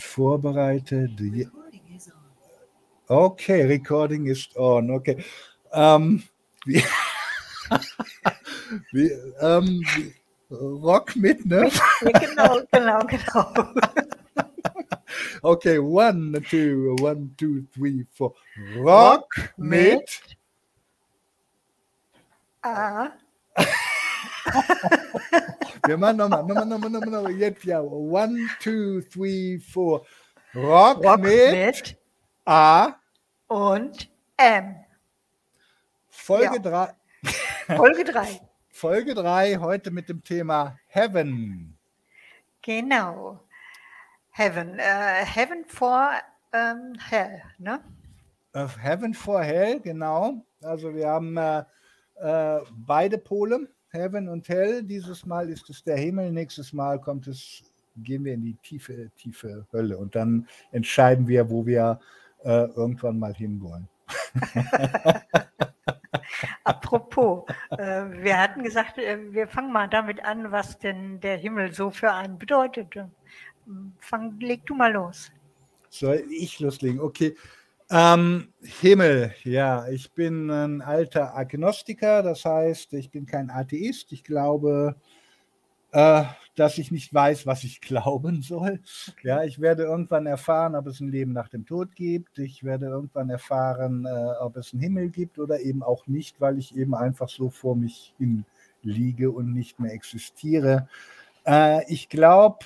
vorbereitet. Okay, recording is on. Okay. Ähm, wie, wie, ähm, Rock mit, ne? genau, genau, genau. Okay, one, two, one, two, three, four. Rock, Rock mit. mit A. Wir machen nochmal, nochmal, nochmal, nochmal, nochmal. Jetzt ja. One, two, three, four. Rock, Rock mit, mit, A. Und M. Folge 3. Ja. Folge 3. Folge 3, heute mit dem Thema Heaven. Genau. Heaven. Uh, heaven for um, Hell, ne? Uh, heaven for Hell, genau. Also wir haben äh, beide Pole, Heaven und Hell. Dieses Mal ist es der Himmel, nächstes Mal kommt es, gehen wir in die tiefe, tiefe Hölle und dann entscheiden wir, wo wir äh, irgendwann mal hinwollen. Apropos, äh, wir hatten gesagt, äh, wir fangen mal damit an, was denn der Himmel so für einen bedeutet. Fang, leg du mal los. Soll ich loslegen? Okay. Ähm, Himmel, ja, ich bin ein alter Agnostiker, das heißt, ich bin kein Atheist. Ich glaube, äh, dass ich nicht weiß, was ich glauben soll. Ja, ich werde irgendwann erfahren, ob es ein Leben nach dem Tod gibt. Ich werde irgendwann erfahren, äh, ob es einen Himmel gibt oder eben auch nicht, weil ich eben einfach so vor mich hin liege und nicht mehr existiere. Äh, ich glaube,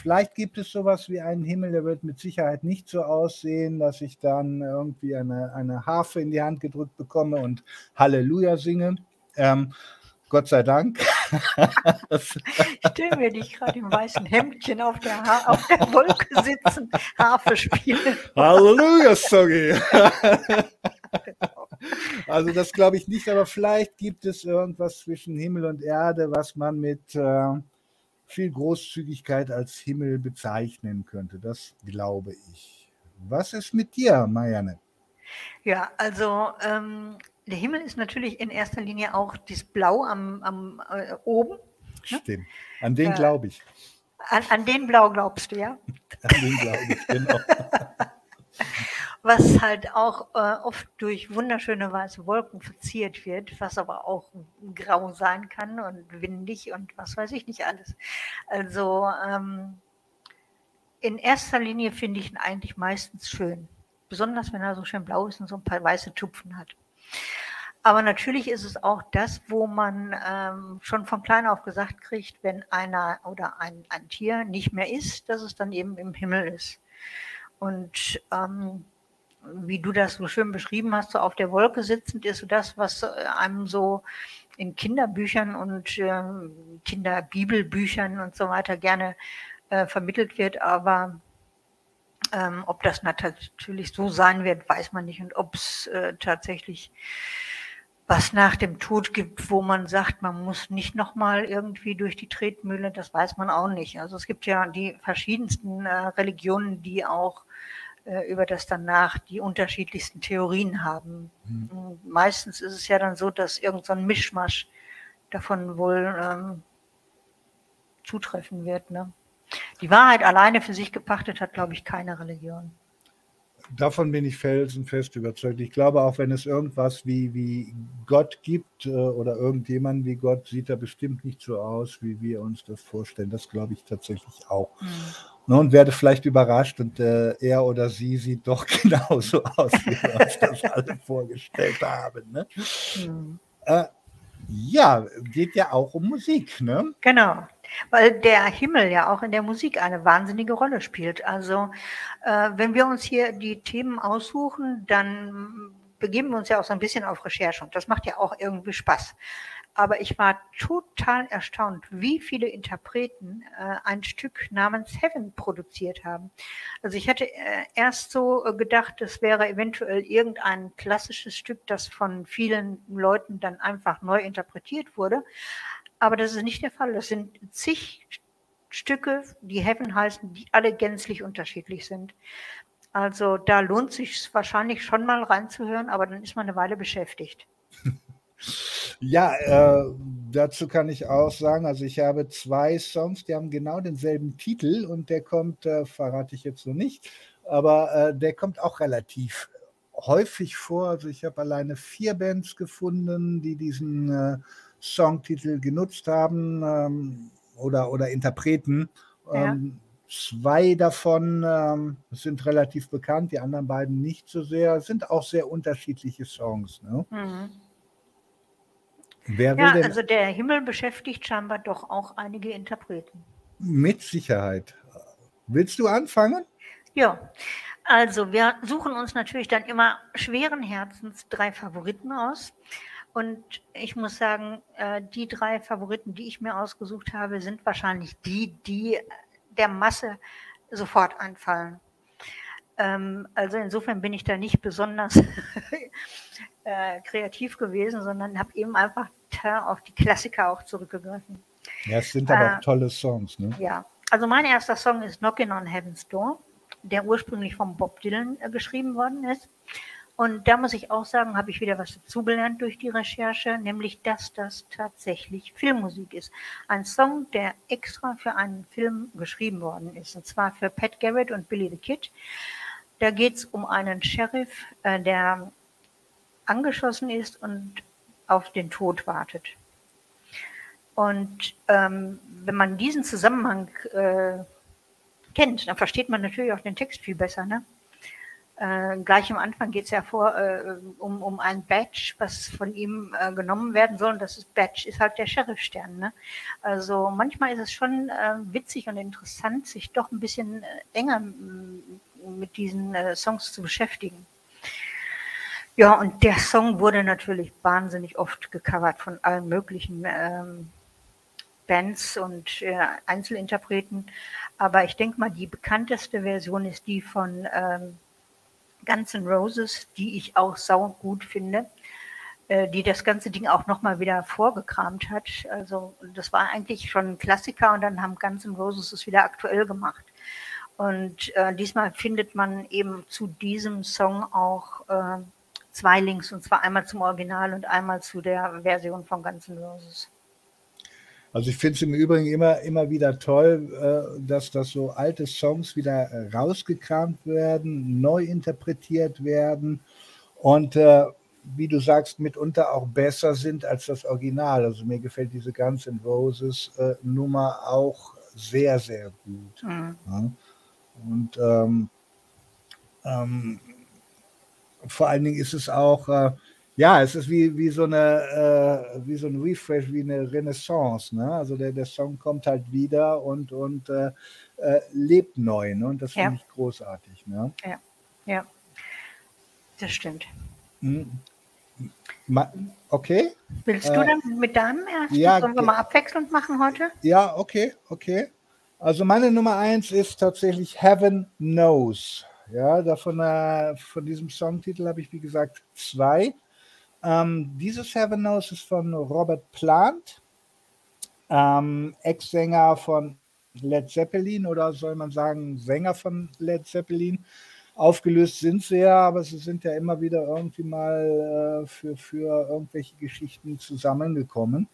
Vielleicht gibt es sowas wie einen Himmel, der wird mit Sicherheit nicht so aussehen, dass ich dann irgendwie eine, eine Harfe in die Hand gedrückt bekomme und Halleluja singe. Ähm, Gott sei Dank. ich stelle mir dich gerade im weißen Hemdchen auf der, ha auf der Wolke sitzen, Harfe spielen. Halleluja, sorry. also das glaube ich nicht, aber vielleicht gibt es irgendwas zwischen Himmel und Erde, was man mit äh, viel Großzügigkeit als Himmel bezeichnen könnte. Das glaube ich. Was ist mit dir, Marianne? Ja, also ähm, der Himmel ist natürlich in erster Linie auch das Blau am, am äh, oben. Ne? Stimmt. An den äh, glaube ich. An, an, den Blau glaubst du, ja? an den glaube ich, genau. was halt auch äh, oft durch wunderschöne weiße Wolken verziert wird, was aber auch grau sein kann und windig und was weiß ich nicht alles. Also ähm, in erster Linie finde ich ihn eigentlich meistens schön, besonders wenn er so schön blau ist und so ein paar weiße Tupfen hat. Aber natürlich ist es auch das, wo man ähm, schon von klein auf gesagt kriegt, wenn einer oder ein, ein Tier nicht mehr ist, dass es dann eben im Himmel ist. Und ähm, wie du das so schön beschrieben hast, so auf der Wolke sitzend, ist so das, was äh, einem so in Kinderbüchern und äh, Kinderbibelbüchern und so weiter gerne äh, vermittelt wird. Aber ähm, ob das natürlich so sein wird, weiß man nicht. Und ob es äh, tatsächlich was nach dem Tod gibt, wo man sagt, man muss nicht nochmal irgendwie durch die Tretmühle, das weiß man auch nicht. Also es gibt ja die verschiedensten äh, Religionen, die auch über das danach die unterschiedlichsten Theorien haben. Mhm. Meistens ist es ja dann so, dass irgendein so Mischmasch davon wohl ähm, zutreffen wird. Ne? Die Wahrheit alleine für sich gepachtet hat, glaube ich, keine Religion davon bin ich felsenfest überzeugt. Ich glaube, auch wenn es irgendwas wie, wie Gott gibt äh, oder irgendjemand wie Gott, sieht er bestimmt nicht so aus, wie wir uns das vorstellen. Das glaube ich tatsächlich auch. Mhm. Und werde vielleicht überrascht und äh, er oder sie sieht doch genauso aus, wie wir uns das alle vorgestellt haben. Ne? Mhm. Äh, ja, geht ja auch um Musik, ne? Genau weil der Himmel ja auch in der Musik eine wahnsinnige Rolle spielt. Also äh, wenn wir uns hier die Themen aussuchen, dann begeben wir uns ja auch so ein bisschen auf Recherche und das macht ja auch irgendwie Spaß. Aber ich war total erstaunt, wie viele Interpreten äh, ein Stück namens Heaven produziert haben. Also ich hatte äh, erst so gedacht, es wäre eventuell irgendein klassisches Stück, das von vielen Leuten dann einfach neu interpretiert wurde. Aber das ist nicht der Fall. Das sind zig Stücke, die Heaven heißen, die alle gänzlich unterschiedlich sind. Also da lohnt sich wahrscheinlich schon mal reinzuhören, aber dann ist man eine Weile beschäftigt. Ja, äh, dazu kann ich auch sagen, also ich habe zwei Songs, die haben genau denselben Titel und der kommt, äh, verrate ich jetzt so nicht, aber äh, der kommt auch relativ häufig vor. Also ich habe alleine vier Bands gefunden, die diesen äh, Songtitel genutzt haben ähm, oder, oder Interpreten. Ja. Ähm, zwei davon ähm, sind relativ bekannt, die anderen beiden nicht so sehr, sind auch sehr unterschiedliche Songs. Ne? Mhm. Wer Ja, also der Himmel beschäftigt scheinbar doch auch einige Interpreten. mit Sicherheit? Willst du anfangen? Ja, also wir suchen uns natürlich dann immer schweren Herzens drei Favoriten aus. Und ich muss sagen, äh, die drei Favoriten, die ich mir ausgesucht habe, sind wahrscheinlich die, die der Masse sofort einfallen. Ähm, also insofern bin ich da nicht besonders äh, kreativ gewesen, sondern habe eben einfach auf die Klassiker auch zurückgegriffen. Ja, es sind aber Äh, auch tolle Songs. Ne? Ja, also mein erster Song ist Knockin' on Heaven's Door, der ursprünglich von Bob Dylan äh, geschrieben worden ist. Und da muss ich auch sagen, habe ich wieder was dazugelernt durch die Recherche, nämlich, dass das tatsächlich Filmmusik ist. Ein Song, der extra für einen Film geschrieben worden ist, und zwar für Pat Garrett und Billy the Kid. Da geht es um einen Sheriff, äh, der angeschossen ist und auf den Tod wartet. Und ähm, wenn man diesen Zusammenhang äh, kennt, dann versteht man natürlich auch den Text viel besser. Ne? Äh, gleich am Anfang geht es ja vor äh, um, um ein Badge, was von ihm äh, genommen werden soll. Und das ist Badge ist halt der Sheriffstern. Ne? Also manchmal ist es schon äh, witzig und interessant, sich doch ein bisschen äh, enger mit diesen äh, Songs zu beschäftigen. Ja, und der Song wurde natürlich wahnsinnig oft gecovert von allen möglichen ähm, Bands und äh, Einzelinterpreten. Aber ich denke mal, die bekannteste Version ist die von ähm, Guns N' Roses, die ich auch sau gut finde, äh, die das ganze Ding auch nochmal wieder vorgekramt hat. Also das war eigentlich schon ein Klassiker und dann haben Guns N' Roses es wieder aktuell gemacht. Und äh, diesmal findet man eben zu diesem Song auch äh, zwei Links, und zwar einmal zum Original und einmal zu der Version von Guns N' Roses. Also ich finde es im Übrigen immer, immer wieder toll, äh, dass das so alte Songs wieder äh, rausgekramt werden, neu interpretiert werden und äh, wie du sagst, mitunter auch besser sind als das Original. Also mir gefällt diese Guns N' Roses Nummer auch sehr, sehr gut. Mhm. Ja. Und ähm, ähm, vor allen Dingen ist es auch, äh, ja, es ist wie, wie, so eine, äh, wie so ein Refresh, wie eine Renaissance. Ne? Also der, der Song kommt halt wieder und, und äh, äh, lebt neu. Ne? Und das Ja. finde ich großartig. Ne? Ja, das stimmt. Hm. Ma okay, Willst Äh, du dann mit deinem ersten? ja, Sollen wir mal abwechselnd machen heute? ja, okay, okay. Also meine Nummer eins ist tatsächlich Heaven Knows. Ja, davon, äh, von diesem Songtitel habe ich, wie gesagt, zwei. Ähm, dieses Heaven Knows ist von Robert Plant, ähm, Ex-Sänger von Led Zeppelin oder soll man sagen Sänger von Led Zeppelin. Aufgelöst sind sie ja, aber sie sind ja immer wieder irgendwie mal äh, für, für irgendwelche Geschichten zusammengekommen.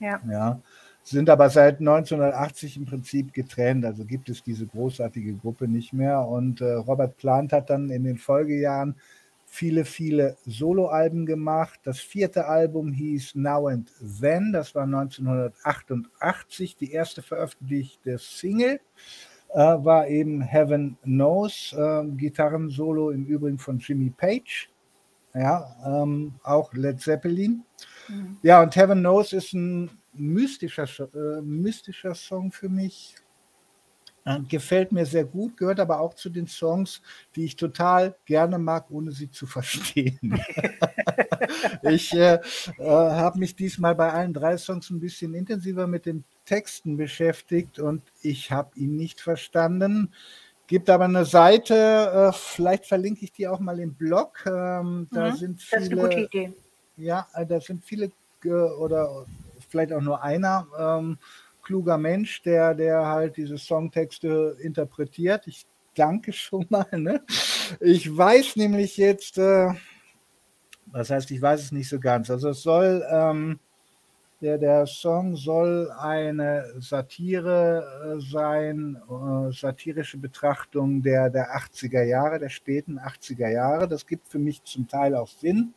Ja. Ja, sind aber seit 1980 im Prinzip getrennt. Also gibt es diese großartige Gruppe nicht mehr. Und äh, Robert Plant hat dann in den Folgejahren viele, viele Soloalben gemacht. Das vierte Album hieß Now and Then. Das war 1988 die erste veröffentlichte Single. Äh, war eben Heaven Knows. Äh, Gitarrensolo im Übrigen von Jimmy Page. Ja, ähm, auch Led Zeppelin. Mhm. Ja, und Heaven Knows ist ein mystischer, Sch- äh, mystischer Song für mich. Äh, gefällt mir sehr gut, gehört aber auch zu den Songs, die ich total gerne mag, ohne sie zu verstehen. ich äh, äh, habe mich diesmal bei allen drei Songs ein bisschen intensiver mit den Texten beschäftigt und ich habe ihn nicht verstanden. Gibt aber eine Seite, äh, vielleicht verlinke ich die auch mal im Blog. Ähm, da Mhm, sind Das ist eine gute viele Idee. ja, äh, da sind viele oder vielleicht auch nur einer ähm, kluger Mensch, der, der halt diese Songtexte interpretiert. Ich danke schon mal. Ne? Ich weiß nämlich jetzt, äh, Das heißt, ich weiß es nicht so ganz. Also es soll, ähm, der, der Song soll eine Satire äh, sein, äh, satirische Betrachtung der, der 80er Jahre, der späten 80er Jahre. Das gibt für mich zum Teil auch Sinn.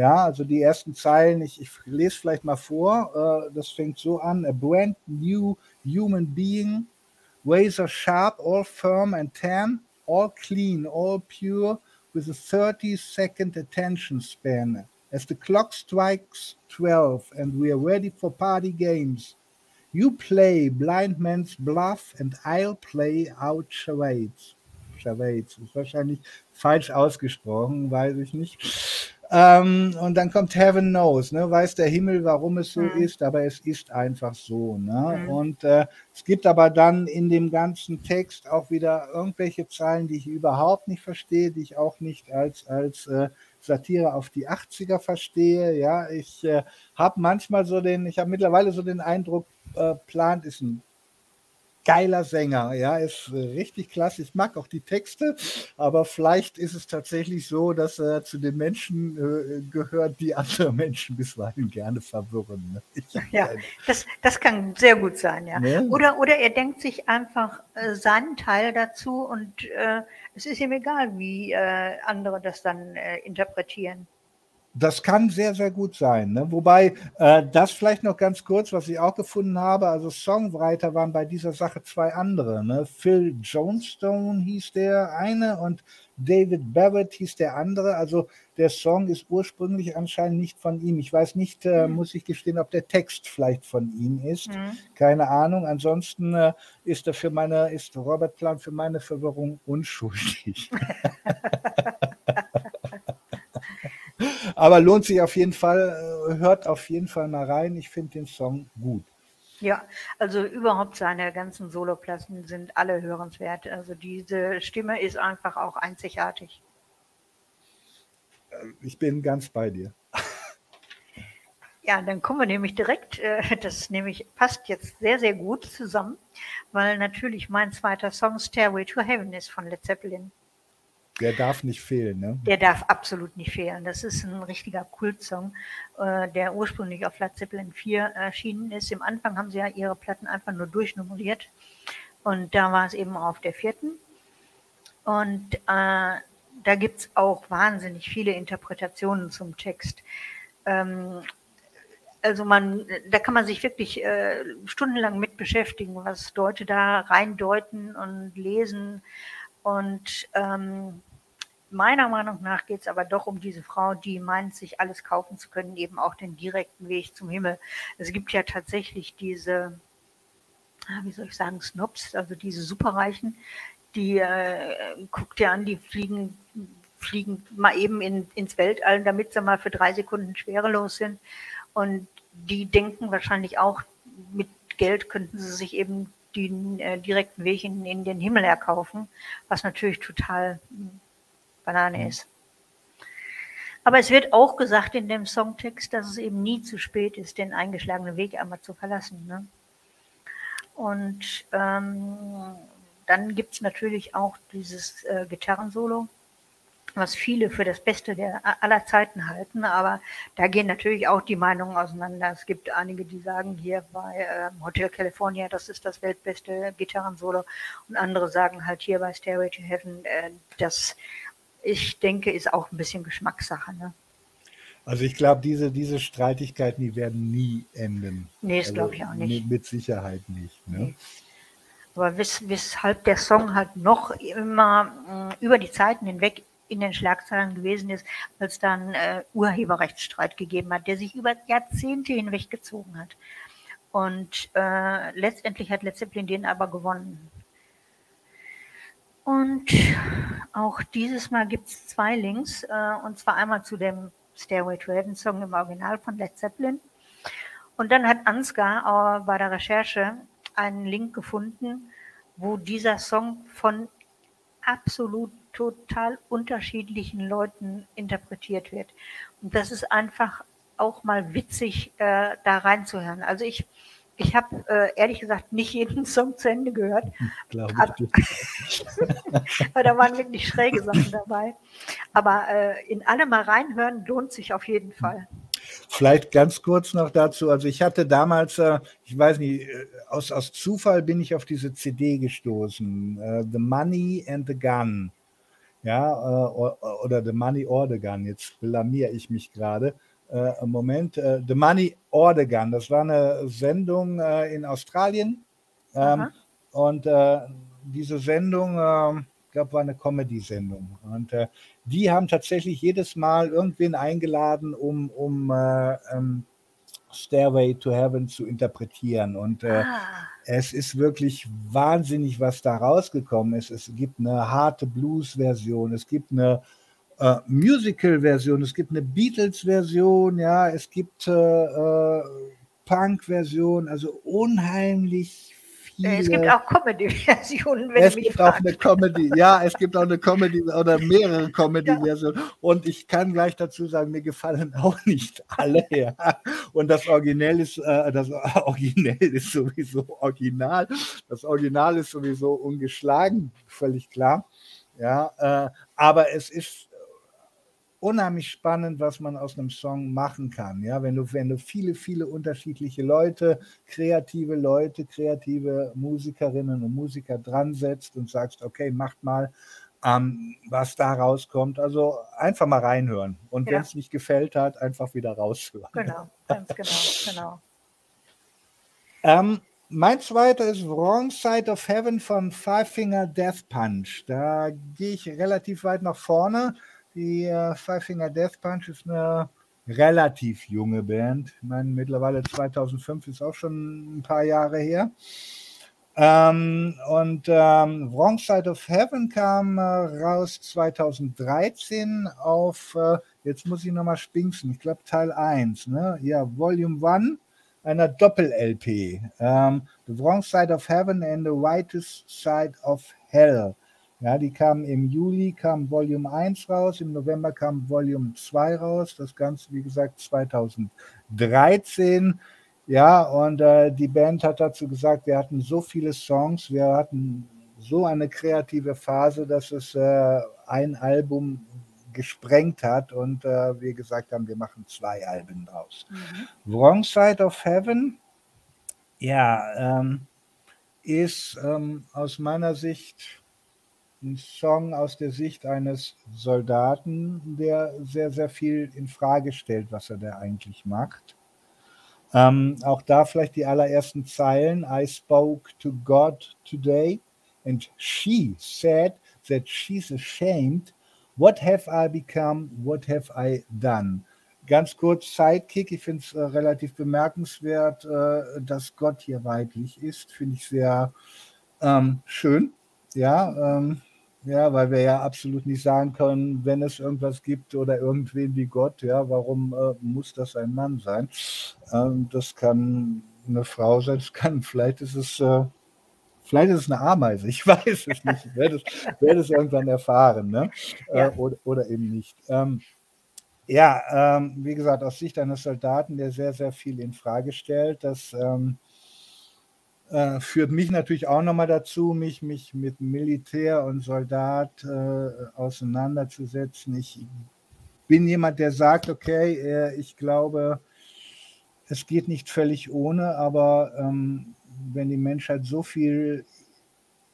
Ja, also die ersten Zeilen, ich, ich lese vielleicht mal vor, äh, das fängt so an, a brand new human being, razor sharp, all firm and tan, all clean, all pure, with a 30 second attention span. As the clock strikes 12 and we are ready for party games, you play blind man's bluff and I'll play out charades. Charades ist wahrscheinlich falsch ausgesprochen, weiß ich nicht. Ähm, und dann kommt Heaven Knows, ne? weiß der Himmel, warum es so mhm. ist, aber es ist einfach so. Ne? Mhm. Und äh, es gibt aber dann in dem ganzen Text auch wieder irgendwelche Zeilen, die ich überhaupt nicht verstehe, die ich auch nicht als, als äh, Satire auf die 80er verstehe. Ja, ich äh, habe manchmal so den, ich habe mittlerweile so den Eindruck, äh, Plant ist ein geiler Sänger, ja, ist äh, richtig klasse. Ich mag auch die Texte, aber vielleicht ist es tatsächlich so, dass er zu den Menschen äh, gehört, die andere Menschen bisweilen gerne verwirren. Ne? Ja, das, das kann sehr gut sein, ja. Ne? Oder, oder er denkt sich einfach äh, seinen Teil dazu und äh, es ist ihm egal, wie äh, andere das dann interpretieren. Das kann sehr, sehr gut sein. Ne? Wobei, äh, das vielleicht noch ganz kurz, was ich auch gefunden habe, also Songwriter waren bei dieser Sache zwei andere. Ne? Phil Johnstone hieß der eine und David Barrett hieß der andere. Also der Song ist ursprünglich anscheinend nicht von ihm. Ich weiß nicht, äh, mhm. muss ich gestehen, ob der Text vielleicht von ihm ist. Mhm. Keine Ahnung. Ansonsten äh, ist er für meine, ist Robert Plant für meine Verwirrung unschuldig. Aber lohnt sich auf jeden Fall, äh, hört auf jeden Fall mal rein. Ich finde den Song gut. Ja, also überhaupt seine ganzen Soloplatten sind alle hörenswert. Also diese Stimme ist einfach auch einzigartig. Äh, ich bin ganz bei dir. Ja, dann kommen wir nämlich direkt, äh, das nämlich passt jetzt sehr, sehr gut zusammen, weil natürlich mein zweiter Song Stairway to Heaven ist von Led Zeppelin. Der darf nicht fehlen, ne? Der darf absolut nicht fehlen. Das ist ein richtiger Kultsong, äh, der ursprünglich auf Led Zeppelin 4 erschienen ist. Im Anfang haben sie ja ihre Platten einfach nur durchnummeriert. Und da war es eben auf der vierten. Und äh, da gibt es auch wahnsinnig viele Interpretationen zum Text. Ähm, also man, da kann man sich wirklich äh, stundenlang mit beschäftigen, was Leute da reindeuten und lesen. Und ähm, meiner Meinung nach geht es aber doch um diese Frau, die meint, sich alles kaufen zu können, eben auch den direkten Weg zum Himmel. Es gibt ja tatsächlich diese, ah, wie soll ich sagen, Snobs, also diese Superreichen, die äh, guckt dir an, die fliegen, fliegen mal eben in, ins Weltall, damit sie mal für drei Sekunden schwerelos sind. Und die denken wahrscheinlich auch, mit Geld könnten sie sich eben den äh, direkten Weg in, in den Himmel erkaufen, was natürlich total Banane ist. Aber es wird auch gesagt in dem Songtext, dass es eben nie zu spät ist, den eingeschlagenen Weg einmal zu verlassen. Ne? Und ähm, dann gibt es natürlich auch dieses äh, Gitarrensolo, was viele für das Beste der aller Zeiten halten, aber da gehen natürlich auch die Meinungen auseinander. Es gibt einige, die sagen hier bei äh, Hotel California, das ist das weltbeste Gitarrensolo und andere sagen halt hier bei Stairway to Heaven, äh, das ich denke, ist auch ein bisschen Geschmackssache. Ne? Also ich glaube, diese, diese Streitigkeiten, die werden nie enden. Nee, das also glaube ich auch nicht. Mit Sicherheit nicht. Ne? Nee. Aber wes, weshalb der Song halt noch immer mh, über die Zeiten hinweg in den Schlagzeilen gewesen ist, weil es da einen äh, Urheberrechtsstreit gegeben hat, der sich über Jahrzehnte hinweg gezogen hat. Und äh, letztendlich hat Led Zeppelin den aber gewonnen. Und auch dieses Mal gibt es zwei Links, äh, und zwar einmal zu dem Stairway to Heaven Song im Original von Led Zeppelin. Und dann hat Ansgar äh, bei der Recherche einen Link gefunden, wo dieser Song von absolut total unterschiedlichen Leuten interpretiert wird. Und das ist einfach auch mal witzig, äh, da reinzuhören. Also ich Ich habe äh, ehrlich gesagt nicht jeden Song zu Ende gehört. Glaube ich. Weil da waren wirklich schräge Sachen dabei. Aber äh, in alle mal reinhören lohnt sich auf jeden Fall. Vielleicht ganz kurz noch dazu. Also ich hatte damals, äh, ich weiß nicht, äh, aus, aus Zufall bin ich auf diese CD gestoßen. Äh, the Money and the Gun. Ja, äh, oder The Money or the Gun. Jetzt blamier ich mich gerade. Äh, Moment, äh, The Money or the Gun. Das war eine Sendung äh, in Australien. Ähm, und äh, diese Sendung, äh, ich glaube, war eine Comedy-Sendung. Und äh, die haben tatsächlich jedes Mal irgendwen eingeladen, um, um äh, ähm, Stairway to Heaven zu interpretieren. Und Ah, es ist wirklich wahnsinnig, was da rausgekommen ist. Es gibt eine harte Blues-Version, es gibt eine äh, Musical-Version, es gibt eine Beatles-Version, ja, es gibt äh, äh, Punk-Version, also unheimlich viele. Äh, es gibt auch Comedy-Versionen, wenn Es gibt auch fragst. eine Comedy, ja, es gibt auch eine Comedy oder mehrere Comedy-Versionen. Und ich kann gleich dazu sagen, mir gefallen auch nicht alle. Ja. Und das Originell ist, äh, das Originell ist sowieso original. Das Original ist sowieso ungeschlagen, völlig klar. Ja, äh, aber es ist unheimlich spannend, was man aus einem Song machen kann. Ja, wenn du, wenn du viele, viele unterschiedliche Leute, kreative Leute, kreative Musikerinnen und Musiker dran setzt und sagst, okay, macht mal, ähm, was da rauskommt. Also einfach mal reinhören. Und Ja. wenn es nicht gefällt hat, einfach wieder raushören. Genau, ganz genau, genau. Ähm, mein zweiter ist Wrong Side of Heaven von Five Finger Death Punch. Da gehe ich relativ weit nach vorne. Die äh, Five Finger Death Punch ist eine relativ junge Band. Ich meine, mittlerweile 2005 ist auch schon ein paar Jahre her. Ähm, und ähm, Wrong Side of Heaven kam äh, raus 2013 auf, äh, jetzt muss ich nochmal spinksen, ich glaube Teil 1, ne? Ja, Volume 1 einer Doppel-LP. Ähm, the Wrong Side of Heaven and the Whitest Side of Hell. Ja, die kamen im Juli, kam Volume 1 raus, im November kam Volume 2 raus, das Ganze, wie gesagt, 2013. Ja, und äh, die Band hat dazu gesagt, wir hatten so viele Songs, wir hatten so eine kreative Phase, dass es äh, ein Album gesprengt hat und äh, wir gesagt haben, wir machen zwei Alben draus. Mhm. Wrong Side of Heaven, ja, ähm, ist ähm, aus meiner Sicht ein Song aus der Sicht eines Soldaten, der sehr, sehr viel in Frage stellt, was er da eigentlich macht. Ähm, auch da vielleicht die allerersten Zeilen. I spoke to God today and she said that she's ashamed. What have I become? What have I done? Ganz kurz Sidekick. Ich finde es äh, relativ bemerkenswert, äh, dass Gott hier weiblich ist. Finde ich sehr ähm, schön. Ja, ähm, ja, weil wir ja absolut nicht sagen können, wenn es irgendwas gibt oder irgendwen wie Gott, ja, warum äh, muss das ein Mann sein? Ähm, das kann eine Frau sein, das kann, vielleicht ist es, äh, vielleicht ist es eine Ameise, ich weiß es nicht, ich werde es, werde es irgendwann erfahren, ne? Ja. Äh, oder, oder eben nicht. Ähm, ja, ähm, wie gesagt, aus Sicht eines Soldaten, der sehr, sehr viel in Frage stellt, das ähm, äh, führt mich natürlich auch nochmal dazu, mich, mich mit Militär und Soldat äh, auseinanderzusetzen. Ich bin jemand, der sagt, okay, äh, ich glaube, es geht nicht völlig ohne, aber ähm, wenn die Menschheit so viel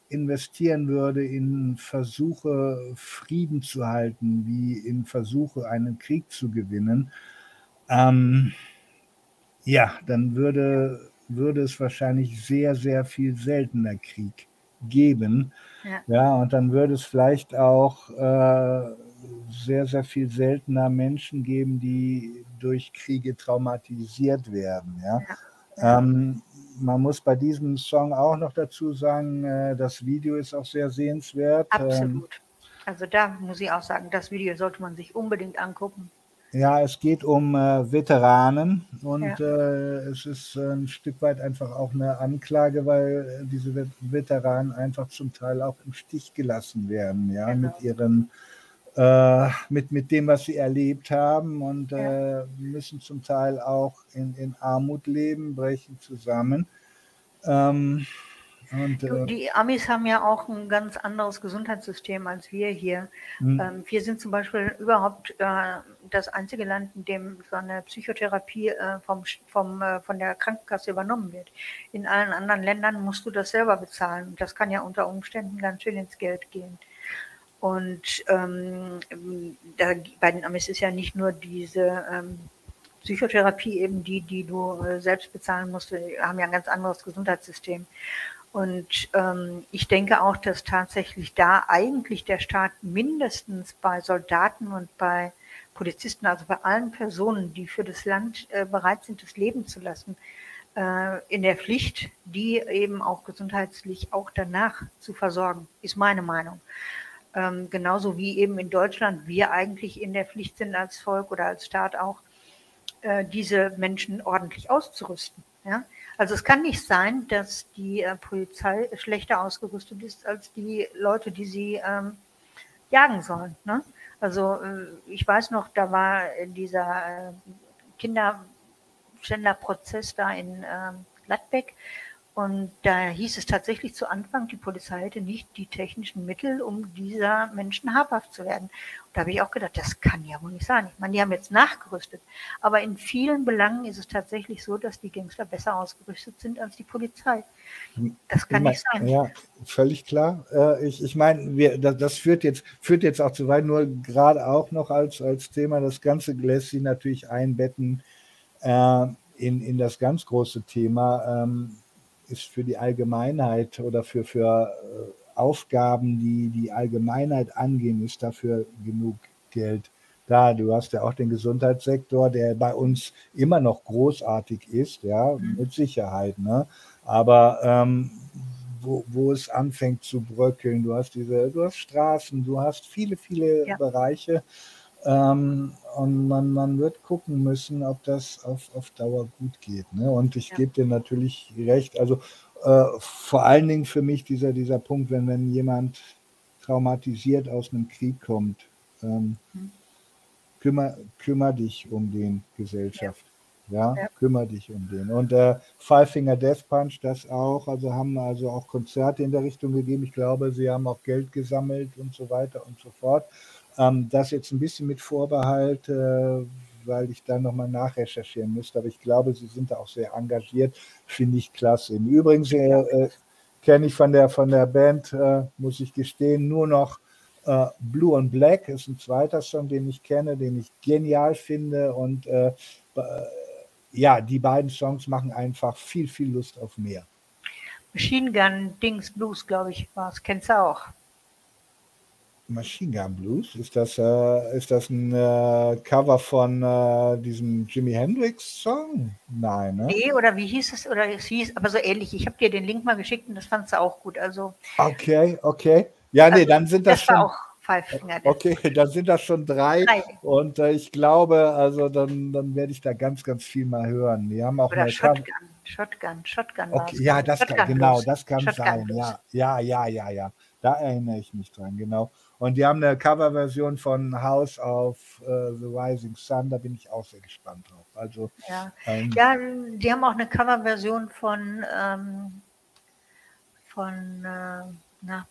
investieren würde in Versuche, Frieden zu halten, wie in Versuche, einen Krieg zu gewinnen, ähm, ja, dann würde, würde es wahrscheinlich sehr, sehr viel seltener Krieg geben. Ja. Ja, und dann würde es vielleicht auch äh, sehr, sehr viel seltener Menschen geben, die durch Kriege traumatisiert werden. Ja. Ja. Ähm, man muss bei diesem Song auch noch dazu sagen, äh, das Video ist auch sehr sehenswert. Ähm, Absolut. Also da muss ich auch sagen, das Video sollte man sich unbedingt angucken. Ja, es geht um äh, Veteranen und Ja. äh, es ist äh, ein Stück weit einfach auch eine Anklage, weil äh, diese Vet- Veteranen einfach zum Teil auch im Stich gelassen werden, ja, Genau. mit ihren äh, mit, mit dem, was sie erlebt haben und ja. äh, müssen zum Teil auch in, in Armut leben, brechen zusammen. Ähm, und, äh, die Amis haben ja auch ein ganz anderes Gesundheitssystem als wir hier. Mhm. Ähm, wir sind zum Beispiel überhaupt äh, das einzige Land, in dem so eine Psychotherapie äh, vom, vom, äh, von der Krankenkasse übernommen wird. In allen anderen Ländern musst du das selber bezahlen. Das kann ja unter Umständen ganz schön ins Geld gehen. Und ähm, da, bei den Amis ist ja nicht nur diese ähm, Psychotherapie eben die, die du äh, selbst bezahlen musst. Wir haben ja ein ganz anderes Gesundheitssystem. Und ähm, ich denke auch, dass tatsächlich da eigentlich der Staat mindestens bei Soldaten und bei Polizisten, also bei allen Personen, die für das Land äh, bereit sind, das Leben zu lassen, äh, in der Pflicht, die eben auch gesundheitlich auch danach zu versorgen, ist meine Meinung. Ähm, genauso wie eben in Deutschland wir eigentlich in der Pflicht sind als Volk oder als Staat auch, äh, diese Menschen ordentlich auszurüsten. Ja? Also es kann nicht sein, dass die äh, Polizei schlechter ausgerüstet ist als die Leute, die sie ähm, jagen sollen. Ne? Also äh, ich weiß noch, da war dieser äh, Kinderschänderprozess da in äh, Gladbeck und da hieß es tatsächlich zu Anfang, die Polizei hätte nicht die technischen Mittel, um dieser Menschen habhaft zu werden. Und da habe ich auch gedacht, das kann ja wohl nicht sein. Ich meine, die haben jetzt nachgerüstet. Aber in vielen Belangen ist es tatsächlich so, dass die Gangster besser ausgerüstet sind als die Polizei. Das kann nicht sein. Ja, völlig klar. Äh, ich, ich meine, das, führt, jetzt, führt jetzt auch zu weit, nur gerade auch noch als, als Thema, das Ganze lässt sie natürlich einbetten äh, in, in das ganz große Thema. Ähm, ist für die Allgemeinheit oder für, für äh, Aufgaben, die die Allgemeinheit angehen, ist dafür genug Geld da. Du hast ja auch den Gesundheitssektor, der bei uns immer noch großartig ist, ja, mit Sicherheit. Ne? Aber ähm, wo, wo es anfängt zu bröckeln, du hast diese, du hast Straßen, du hast viele, viele ja. Bereiche. Ähm, und man, man wird gucken müssen, ob das auf, auf Dauer gut geht. Ne? Und ich ja. gebe dir natürlich recht. Also äh, vor allen Dingen für mich dieser, dieser Punkt, wenn, wenn jemand traumatisiert aus einem Krieg kommt, ähm, mhm. kümmer, kümmer dich um den Gesellschaft. Ja. ja, kümmere dich um den. Und äh, Five Finger Death Punch, das auch, also haben also auch Konzerte in der Richtung gegeben. Ich glaube, sie haben auch Geld gesammelt und so weiter und so fort. Ähm, das jetzt ein bisschen mit Vorbehalt, äh, weil ich da nochmal nachrecherchieren müsste. Aber ich glaube, Sie sind da auch sehr engagiert. Finde ich klasse. Im Übrigen äh, kenne ich von der, von der Band, äh, muss ich gestehen, nur noch äh, Blue and Black. Ist ein zweiter Song, den ich kenne, den ich genial finde. Und äh, ja, die beiden Songs machen einfach viel, viel Lust auf mehr. Machine Gun Dings Blues, glaube ich, war es. Kennst du auch? Machine Gun Blues? Ist das, äh, ist das ein äh, Cover von äh, diesem Jimi Hendrix Song? Nein, ne? Nee, oder wie hieß es? Oder es hieß, aber so ähnlich. Ich habe dir den Link mal geschickt und das fandst du auch gut. Also, okay, okay. Ja, nee, also, dann sind das, das schon. Okay, dann sind das schon drei. drei. Und äh, ich glaube, also dann, dann werde ich da ganz, ganz viel mal hören. Wir haben auch Oder Shotgun. Shotgun, Shotgun. Okay, ja, das kann, genau, das kann Shotgun sein. Ja, ja, ja, ja, ja. Da erinnere ich mich dran, genau. Und die haben eine Coverversion von House of uh, the Rising Sun, da bin ich auch sehr gespannt drauf. Also, ja. Ähm, ja, die haben auch eine Coverversion von, ähm, von, äh, na,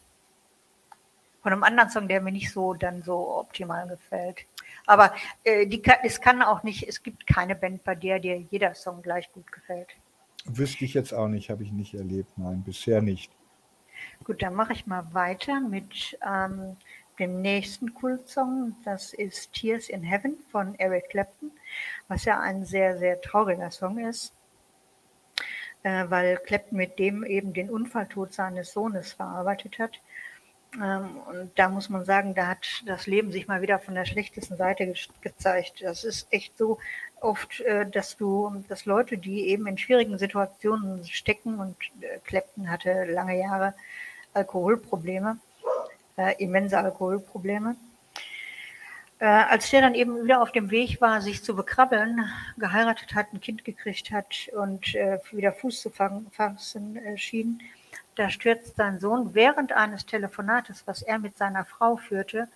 von einem anderen Song, der mir nicht so dann so optimal gefällt. Aber äh, die, es kann auch nicht, es gibt keine Band, bei der dir jeder Song gleich gut gefällt. Wüsste ich jetzt auch nicht, habe ich nicht erlebt, nein, bisher nicht. Gut, dann mache ich mal weiter mit ähm, dem nächsten Kultsong. Das ist Tears in Heaven von Eric Clapton, was ja ein sehr, sehr trauriger Song ist, äh, weil Clapton mit dem eben den Unfalltod seines Sohnes verarbeitet hat. Ähm, und da muss man sagen, da hat das Leben sich mal wieder von der schlechtesten Seite ge gezeigt. Das ist echt so oft, äh, dass du, dass Leute, die eben in schwierigen Situationen stecken und äh, Clapton hatte lange Jahre Alkoholprobleme, äh, immense Alkoholprobleme. Äh, als der dann eben wieder auf dem Weg war, sich zu bekrabbeln, geheiratet hat, ein Kind gekriegt hat und äh, wieder Fuß zu fassen äh, schien, da stürzt sein Sohn während eines Telefonates, was er mit seiner Frau führte,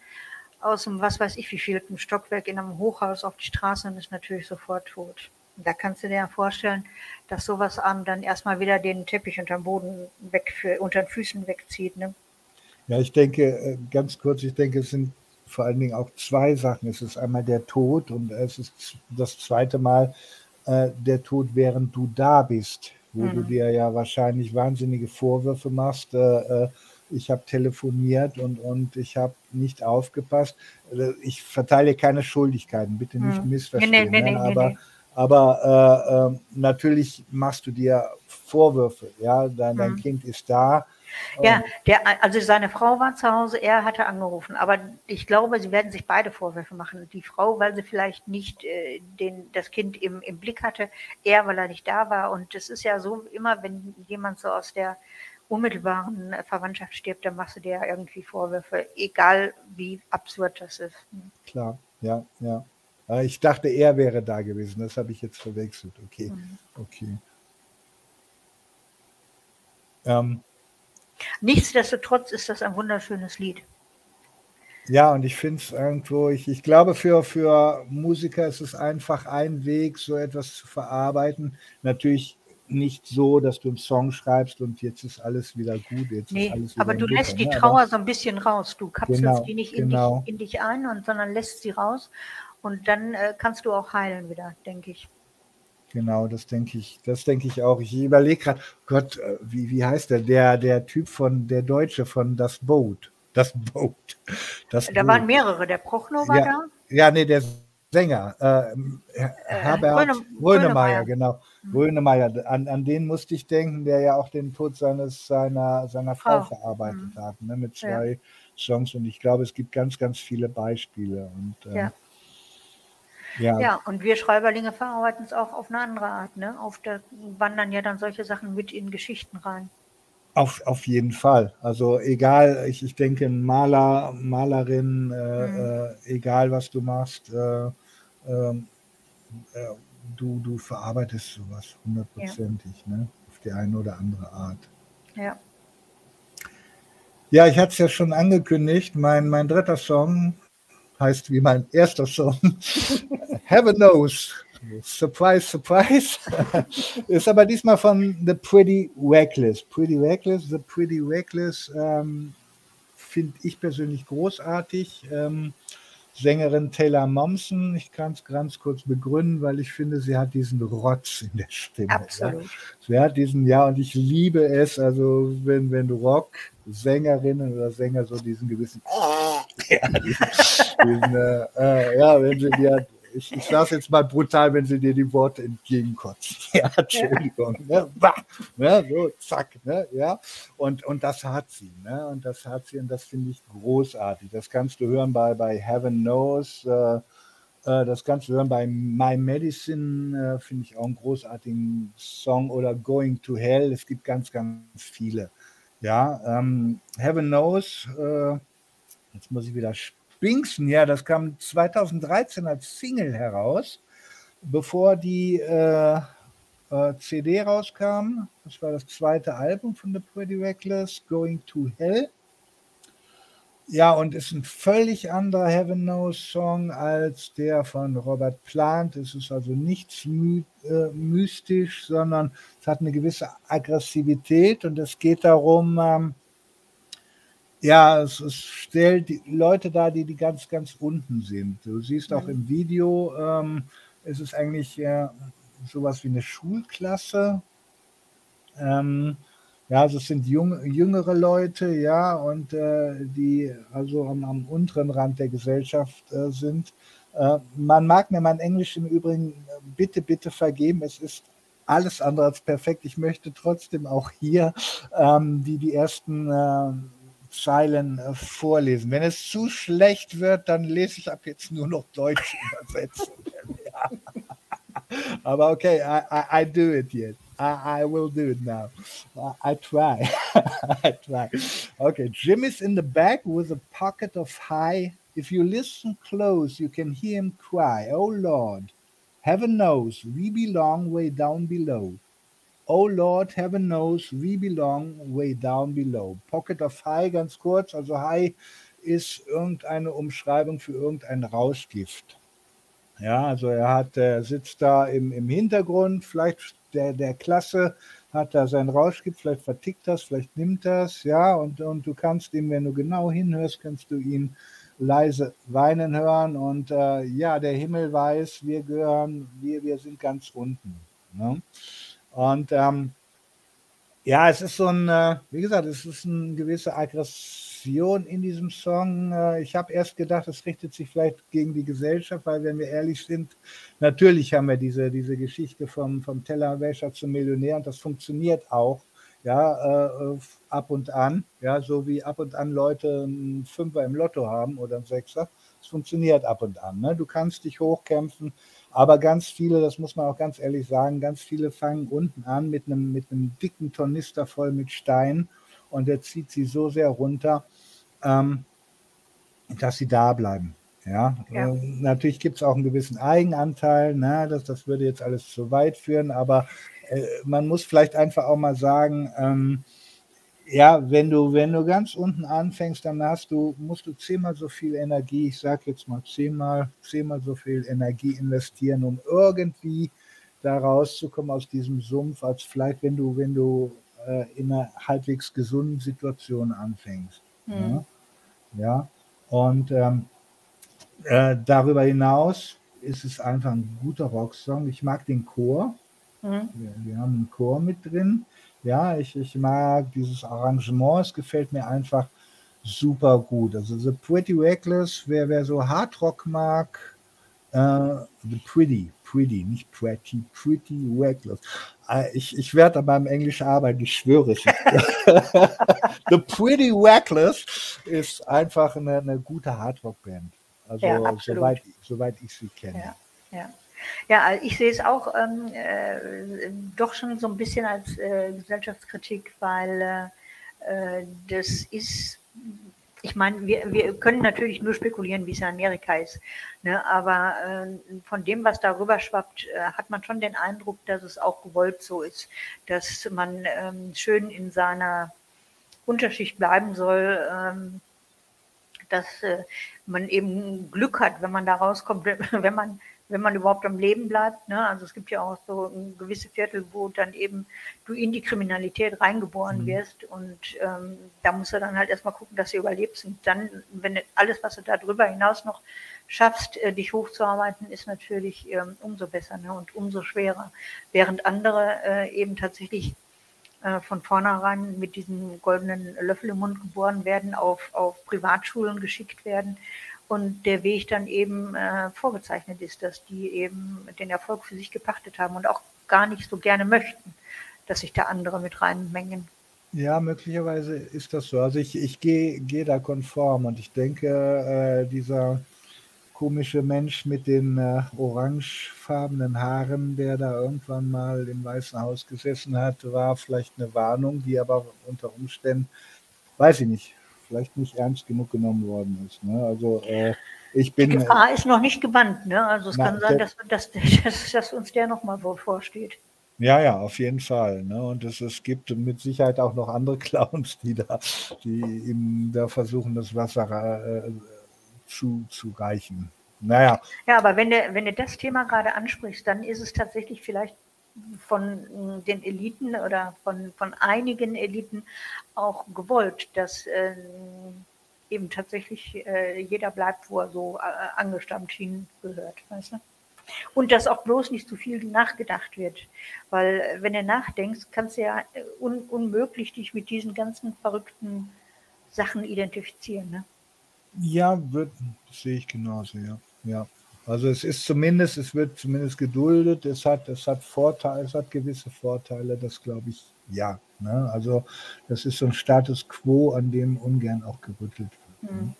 aus dem, was weiß ich, wie vielten Stockwerk in einem Hochhaus auf die Straße und ist natürlich sofort tot. Da kannst du dir ja vorstellen, dass sowas einem dann erstmal wieder den Teppich unter dem Boden weg, für, unter den Füßen wegzieht. Ne? Ja, ich denke, äh, ganz kurz, ich denke, es sind vor allen Dingen auch zwei Sachen. Es ist einmal der Tod und es ist das zweite Mal äh, der Tod, während du da bist, wo mhm. du dir ja wahrscheinlich wahnsinnige Vorwürfe machst. Äh, äh ich habe telefoniert und, und ich habe nicht aufgepasst. Äh, ich verteile keine Schuldigkeiten, bitte nicht mhm. missverstehen. Nee, nee, nee, aber aber äh, natürlich machst du dir Vorwürfe. Ja, dein, dein mhm. Kind ist da ja, der, also seine Frau war zu Hause, er hatte angerufen. Aber ich glaube, sie werden sich beide Vorwürfe machen. Die Frau, weil sie vielleicht nicht äh, den, das Kind im, im Blick hatte, er, weil er nicht da war. Und es ist ja so immer, wenn jemand so aus der unmittelbaren Verwandtschaft stirbt, dann machst du dir irgendwie Vorwürfe, egal wie absurd das ist. Klar, ja, ja. Ich dachte, er wäre da gewesen. Das habe ich jetzt verwechselt. Okay, mhm. okay. Ähm, Nichtsdestotrotz ist das ein wunderschönes Lied. Ja, und ich finde es irgendwo, ich, ich glaube, für, für Musiker ist es einfach ein Weg, so etwas zu verarbeiten. Natürlich nicht so, dass du einen Song schreibst und jetzt ist alles wieder gut. Jetzt nee, alles aber du lässt die ne? Trauer so ein bisschen raus. Du kapselst genau, die nicht in, genau. dich, in dich ein, und, sondern lässt sie raus. Und dann äh, kannst du auch heilen wieder, denke ich. Genau, das denke ich, das denke ich auch. Ich überlege gerade, Gott, äh, wie, wie heißt der? Der, der Typ von, der Deutsche von Das Boot. Das Boot. Das da Boot. waren mehrere, der Prochnow war ja, da? Ja, nee, der Sänger, äh, äh Herbert Rönemeyer, genau. Mhm. Rönemeyer, an, an den musste ich denken, der ja auch den Tod seines, seiner, seiner Frau oh. verarbeitet mhm. hat, ne, mit zwei ja. Songs. Und ich glaube, es gibt ganz, ganz viele Beispiele. Und, äh, ja. Ja. ja, und wir Schreiberlinge verarbeiten es auch auf eine andere Art. Ne? Auf der wandern ja dann solche Sachen mit in Geschichten rein. Auf, auf jeden Fall. Also egal, ich, ich denke, Maler, Malerin, äh, mhm. äh, egal was du machst, äh, ähm, äh, du, du verarbeitest sowas hundertprozentig, ja. ne? auf die eine oder andere Art. Ja. Ja, ich hatte es ja schon angekündigt, mein, mein dritter Song heißt wie mein erster Song. Heaven knows. Surprise, surprise. ist aber diesmal von The Pretty Reckless. Pretty Reckless, The Pretty Reckless ähm, finde ich persönlich großartig. Ähm, Sängerin Taylor Momsen, ich kann es ganz kurz begründen, weil ich finde, sie hat diesen Rotz in der Stimme. Absolut. Ja. Sie hat diesen, ja, und ich liebe es, also wenn, wenn Rock, Sängerinnen oder Sänger so diesen gewissen, ja, diesen, diesen, äh, äh, ja, wenn sie dir ich, ich sage jetzt mal brutal, wenn sie dir die Worte entgegenkotzen. Ja, Entschuldigung. Ne? Ne? So, zack. Ne? Ja. Und, und das hat sie. Ne? Und das hat sie und das finde ich großartig. Das kannst du hören bei, bei Heaven Knows. Äh, äh, das kannst du hören bei My Medicine, äh, finde ich auch einen großartigen Song. Oder Going to Hell. Es gibt ganz, ganz viele. Ja, ähm, Heaven Knows. Äh, jetzt muss ich wieder Binksen, ja, das kam 2013 als Single heraus, bevor die äh, äh, CD rauskam. Das war das zweite Album von The Pretty Reckless, Going to Hell. Ja, und ist ein völlig anderer Heaven Knows Song als der von Robert Plant. Es ist also nichts my äh, mystisch, sondern es hat eine gewisse Aggressivität und es geht darum, ähm, ja, es, es, stellt die Leute da, die, die ganz, ganz unten sind. Du siehst auch mhm. im Video, ähm, es ist eigentlich äh, sowas wie eine Schulklasse. Ähm, ja, also es sind jung, jüngere Leute, ja, und äh, die also am, am, unteren Rand der Gesellschaft äh, sind. Äh, man mag mir mein Englisch im Übrigen äh, bitte, bitte vergeben. Es ist alles andere als perfekt. Ich möchte trotzdem auch hier ähm, die, die ersten äh, Zeilen äh, vorlesen. Wenn es zu schlecht wird, dann lese ich ab jetzt nur noch deutsche Übersetzungen. ja. Aber okay, I, I, I, do it yet. I, I will do it now. I, I try. I try. Okay, Jim is in the back with a pocket of high. If you listen close, you can hear him cry, Oh Lord, heaven knows we belong way down below. Oh Lord, heaven knows we belong way down below. Pocket of High, ganz kurz. Also High ist irgendeine Umschreibung für irgendein Rauschgift. Ja, also er hat, er sitzt da im, im Hintergrund, vielleicht der, der Klasse hat da sein Rauschgift, vielleicht vertickt das, vielleicht nimmt das, ja, und, und du kannst ihm, wenn du genau hinhörst, kannst du ihn leise weinen hören und äh, ja, der Himmel weiß, wir gehören, wir, wir sind ganz unten. Ne? Und ähm, ja, es ist so ein, äh, wie gesagt, es ist eine gewisse Aggression in diesem Song. Äh, ich habe erst gedacht, es richtet sich vielleicht gegen die Gesellschaft, weil wenn wir ehrlich sind, natürlich haben wir diese, diese Geschichte vom, vom Tellerwäscher zum Millionär und das funktioniert auch ja, äh, ab und an, ja, so wie ab und an Leute einen Fünfer im Lotto haben oder einen Sechser. Es funktioniert ab und an. Ne? Du kannst dich hochkämpfen, aber ganz viele, das muss man auch ganz ehrlich sagen, ganz viele fangen unten an mit einem, mit einem dicken Tornister voll mit Stein und der zieht sie so sehr runter, ähm, dass sie da bleiben. Ja, ja. Äh, natürlich gibt es auch einen gewissen Eigenanteil, ne? das, das würde jetzt alles zu weit führen, aber äh, man muss vielleicht einfach auch mal sagen, ähm, ja, wenn du, wenn du ganz unten anfängst, dann hast du, musst du zehnmal so viel Energie, ich sage jetzt mal zehnmal, zehnmal so viel Energie investieren, um irgendwie da rauszukommen aus diesem Sumpf, als vielleicht, wenn du, wenn du äh, in einer halbwegs gesunden Situation anfängst. Mhm. Ja? ja, und ähm, äh, darüber hinaus ist es einfach ein guter Rocksong. Ich mag den Chor. Mhm. Wir, wir, haben einen Chor mit drin. Ja, ich, ich mag dieses Arrangement. Es gefällt mir einfach super gut. Also The Pretty Reckless, wer, wer so Hardrock mag, äh, The Pretty, Pretty, nicht Pretty, Pretty Reckless. Äh, ich, ich werde an meinem Englisch arbeiten, ich schwöre es. The Pretty Reckless ist einfach eine, eine gute Hardrock-Band. Also ja, soweit, soweit ich sie kenne. Ja, ja. Ja, also ich sehe es auch ähm, äh, doch schon so ein bisschen als äh, Gesellschaftskritik, weil äh, das ist, ich meine, wir, wir können natürlich nur spekulieren, wie es in Amerika ist, ne? aber äh, von dem, was darüber schwappt, äh, hat man schon den Eindruck, dass es auch gewollt so ist, dass man ähm, schön in seiner Unterschicht bleiben soll. Ähm, dass äh, man eben Glück hat, wenn man da rauskommt, wenn man wenn man überhaupt am Leben bleibt. Ne? Also es gibt ja auch so gewisse Viertel, wo dann eben du in die Kriminalität reingeboren mhm. wirst und ähm, da musst du dann halt erstmal gucken, dass du überlebst und dann, wenn du alles, was du da drüber hinaus noch schaffst, äh, dich hochzuarbeiten, ist natürlich ähm, umso besser ne? und umso schwerer. Während andere äh, eben tatsächlich äh, von vornherein mit diesem goldenen Löffel im Mund geboren werden, auf, auf Privatschulen geschickt werden und der Weg dann eben äh, vorgezeichnet ist, dass die eben den Erfolg für sich gepachtet haben und auch gar nicht so gerne möchten, dass sich da andere mit reinmengen. Ja, möglicherweise ist das so. Also ich, ich gehe geh da konform und ich denke, äh, dieser komische Mensch mit den äh, orangefarbenen Haaren, der da irgendwann mal im Weißen Haus gesessen hat, war vielleicht eine Warnung, die aber unter Umständen, weiß ich nicht, vielleicht nicht ernst genug genommen worden ist. Ne? Also äh, ich bin. Die Gefahr ist noch nicht gebannt, ne? Also es na, kann sein, dass, dass, dass, dass uns der nochmal vorsteht. Ja, ja, auf jeden Fall. Ne? Und es, es gibt mit Sicherheit auch noch andere Clowns, die da, die ihm da versuchen, das Wasser äh, zu, zu reichen. Naja. Ja, aber wenn du, wenn du das Thema gerade ansprichst, dann ist es tatsächlich vielleicht von den Eliten oder von, von einigen Eliten auch gewollt, dass äh, eben tatsächlich äh, jeder bleibt, wo er so äh, angestammt hingehört, weißt du? Und dass auch bloß nicht zu viel nachgedacht wird. Weil äh, wenn du nachdenkst, kannst du ja äh, un unmöglich dich mit diesen ganzen verrückten Sachen identifizieren. Ne? Ja, wird, sehe ich genauso, ja. ja. Also es ist zumindest, es wird zumindest geduldet, es hat, es hat Vorteile, es hat gewisse Vorteile, das glaube ich, ja. Ne? Also das ist so ein Status quo, an dem ungern auch gerüttelt wird. Ne? Mhm.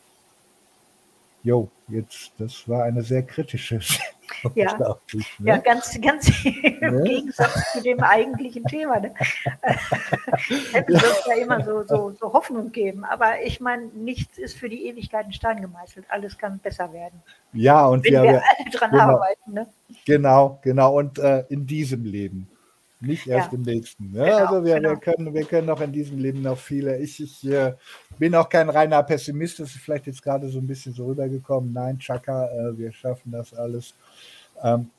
Jo, jetzt, das war eine sehr kritische ja. Ne? ja, ganz, ganz im ne? Gegensatz zu dem eigentlichen Thema. Ne? Hätte es ja immer so, so, so Hoffnung geben. Aber ich meine, nichts ist für die Ewigkeit in Stein gemeißelt. Alles kann besser werden. Ja, und Wenn wir, wir alle dran genau, arbeiten. Ne? Genau, genau. Und äh, in diesem Leben. Nicht erst Ja. im nächsten. Ne? Genau, also wir, genau. wir, können, wir können auch in diesem Leben noch viele. Ich, ich äh, bin auch kein reiner Pessimist, das ist vielleicht jetzt gerade so ein bisschen so rübergekommen. Nein, Chaka, äh, wir schaffen das alles. Ähm,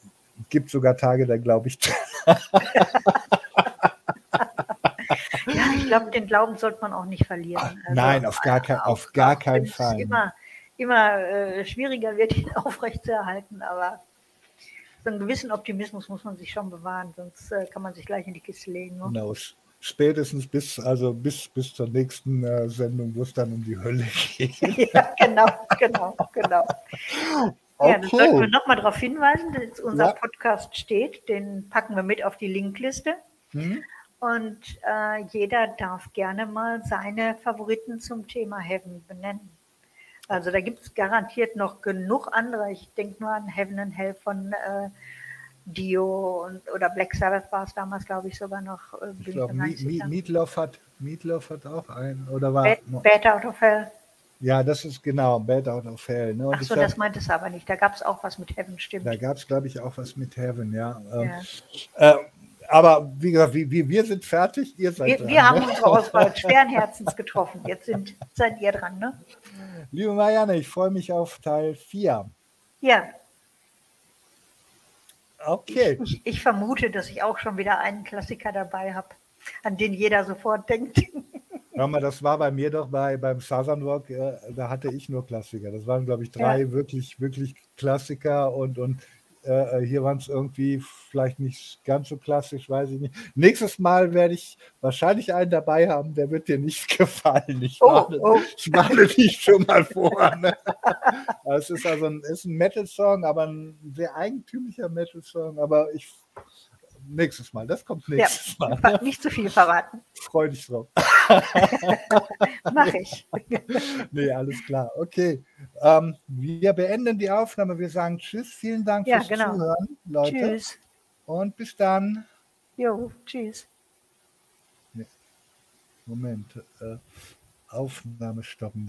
gibt sogar Tage, da glaube ich. Ja, ich glaube, den Glauben sollte man auch nicht verlieren. Also, Ah, Nein, auf gar kein- auf gar keinen Fall. Immer, immer äh, schwieriger wird, ihn aufrechtzuerhalten, aber so einen gewissen Optimismus muss man sich schon bewahren, sonst äh, kann man sich gleich in die Kiste legen. Ne? Genau, spätestens bis, also bis, bis zur nächsten äh, Sendung, wo es dann um die Hölle geht. ja, genau, genau, genau. Ja, dann Okay. sollten wir nochmal darauf hinweisen, dass unser Ja. Podcast steht. Den packen wir mit auf die Linkliste. Hm? Und äh, jeder darf gerne mal seine Favoriten zum Thema Heaven benennen. Also da gibt es garantiert noch genug andere. Ich denke nur an Heaven and Hell von äh, Dio und, oder Black Sabbath war es damals, glaube ich, sogar noch. Äh, Ich glaube. Meatloaf hat, Meatloaf hat auch einen. Oder war. Bad, Bad Out of Hell. Ja, das ist genau, Bad Out of Hell. Ne? Ach so, das meintest du aber nicht. Da gab es auch was mit Heaven, stimmt. Da gab es, glaube ich, auch was mit Heaven, ja. Ähm, Ja. äh, aber wie gesagt, wir, wir, wir sind fertig, ihr seid Wir, dran. wir haben ne? unsere Auswahl schweren Herzens getroffen. Jetzt sind, seid ihr dran, ne? Liebe Marianne, ich freue mich auf Teil 4. Ja, Okay. ich, ich vermute, dass ich auch schon wieder einen Klassiker dabei habe, an den jeder sofort denkt. Hör mal, das war bei mir doch bei, beim Southern Rock, äh, da hatte ich nur Klassiker. Das waren, glaube ich, drei wirklich, wirklich Klassiker und, und äh, hier waren es irgendwie vielleicht nicht ganz so klassisch, weiß ich nicht. Nächstes Mal werde ich wahrscheinlich einen dabei haben, der wird dir nicht gefallen. Ich Oh, warne, oh. ich warne dich schon mal vor. Ne? Es ist also ein, ist ein Metal-Song, aber ein sehr eigentümlicher Metal-Song. Aber ich nächstes Mal, das kommt nächstes Mal. Ver- Nicht zu viel verraten. Freu dich drauf. Mache ich. Nee, alles klar. Okay. Ähm, wir beenden die Aufnahme. Wir sagen Tschüss. Vielen Dank Ja, fürs genau. Zuhören, Leute. Tschüss. Und bis dann. Jo, tschüss. Moment. Äh, Aufnahme stoppen.